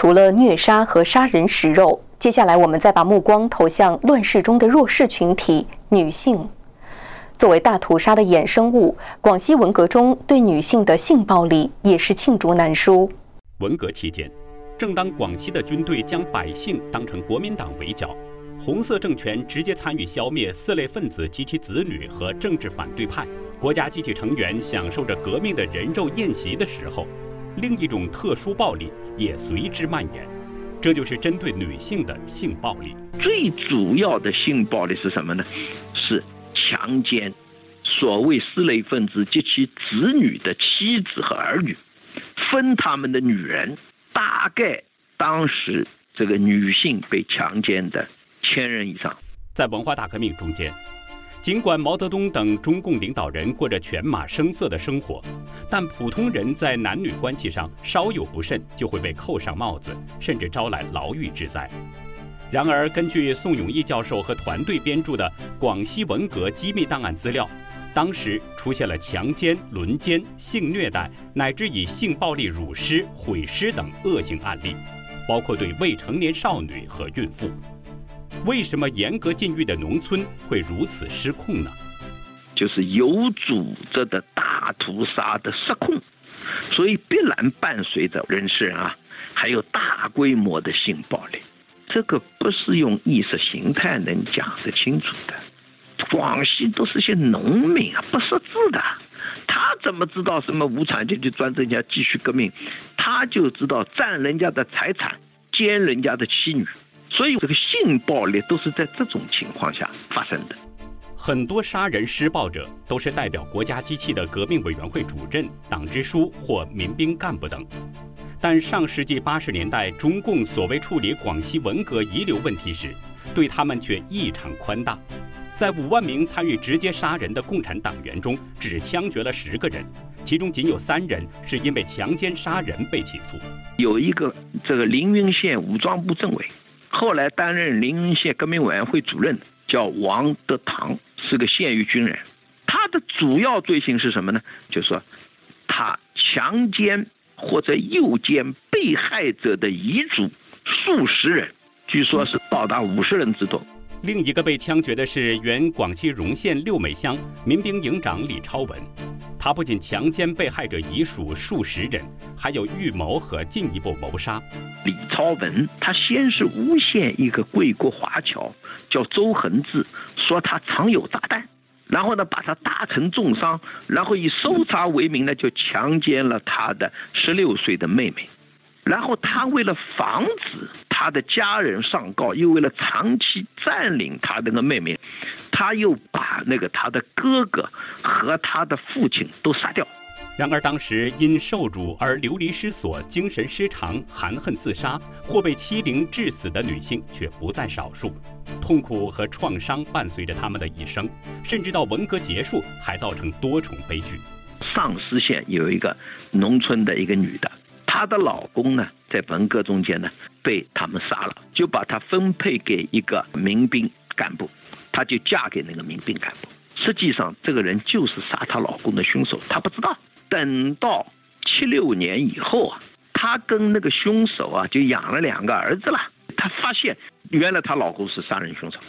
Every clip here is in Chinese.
除了虐杀和杀人食肉，接下来我们再把目光投向乱世中的弱势群体——女性。作为大屠杀的衍生物，广西文革中对女性的性暴力也是罄竹难书。文革期间，正当广西的军队将百姓当成国民党围剿。红色政权直接参与消灭四类分子及其子女和政治反对派，国家机器成员享受着革命的人肉宴席的时候，另一种特殊暴力也随之蔓延，这就是针对女性的性暴力。最主要的性暴力是什么呢？是强奸所谓四类分子及其子女的妻子和儿女，分他们的女人。大概当时这个女性被强奸的。千人以上，在文化大革命中间，尽管毛泽东等中共领导人过着犬马声色的生活，但普通人在男女关系上稍有不慎就会被扣上帽子，甚至招来牢狱之灾。然而，根据宋永毅教授和团队编著的《广西文革机密档案》资料，当时出现了强奸、轮奸、性虐待，乃至以性暴力辱尸、毁尸等恶性案例，包括对未成年少女和孕妇。为什么严格禁欲的农村会如此失控呢？就是有组织的大屠杀的失控，所以必然伴随着人事啊，还有大规模的性暴力。这个不是用意识形态能讲得清楚的。广西都是些农民啊，不识字的，他怎么知道什么无产阶级专政下继续革命？他就知道占人家的财产，奸人家的妻女。所以，这个性暴力都是在这种情况下发生的。很多杀人施暴者都是代表国家机器的革命委员会主任、党支书或民兵干部等。但上世纪八十年代，中共所谓处理广西文革遗留问题时，对他们却异常宽大。在五万名参与直接杀人的共产党员中，只枪决了十个人，其中仅有三人是因为强奸杀人被起诉。有一个这个凌云县武装部政委。后来担任临沂县革命委员会主任，叫王德堂，是个现役军人。他的主要罪行是什么呢？就是说，他强奸或者诱奸被害者的遗嘱数十人，据说是到达五十人之多。另一个被枪决的是原广西荣县六美乡民兵营长李超文。他不仅强奸被害者遗属数十人，还有预谋和进一步谋杀。李超文，他先是诬陷一个贵国华侨叫周恒志，说他藏有炸弹，然后呢把他打成重伤，然后以搜查为名呢就强奸了他的十六岁的妹妹，然后他为了防止他的家人上告，又为了长期占领他那个妹妹。他又把那个他的哥哥和他的父亲都杀掉。然而，当时因受辱而流离失所、精神失常、含恨自杀或被欺凌致死的女性却不在少数，痛苦和创伤伴随着他们的一生，甚至到文革结束还造成多重悲剧。上思县有一个农村的一个女的，她的老公呢在文革中间呢被他们杀了，就把她分配给一个民兵干部。她就嫁给那个民兵干部，实际上这个人就是杀她老公的凶手，她不知道。等到七六年以后啊，她跟那个凶手啊就养了两个儿子了。她发现原来她老公是杀人凶手，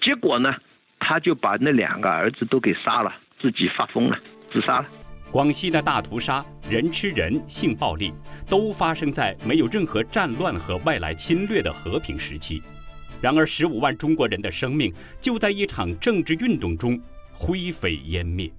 结果呢，她就把那两个儿子都给杀了，自己发疯了，自杀了。广西的大屠杀、人吃人、性暴力，都发生在没有任何战乱和外来侵略的和平时期。然而，十五万中国人的生命就在一场政治运动中灰飞烟灭。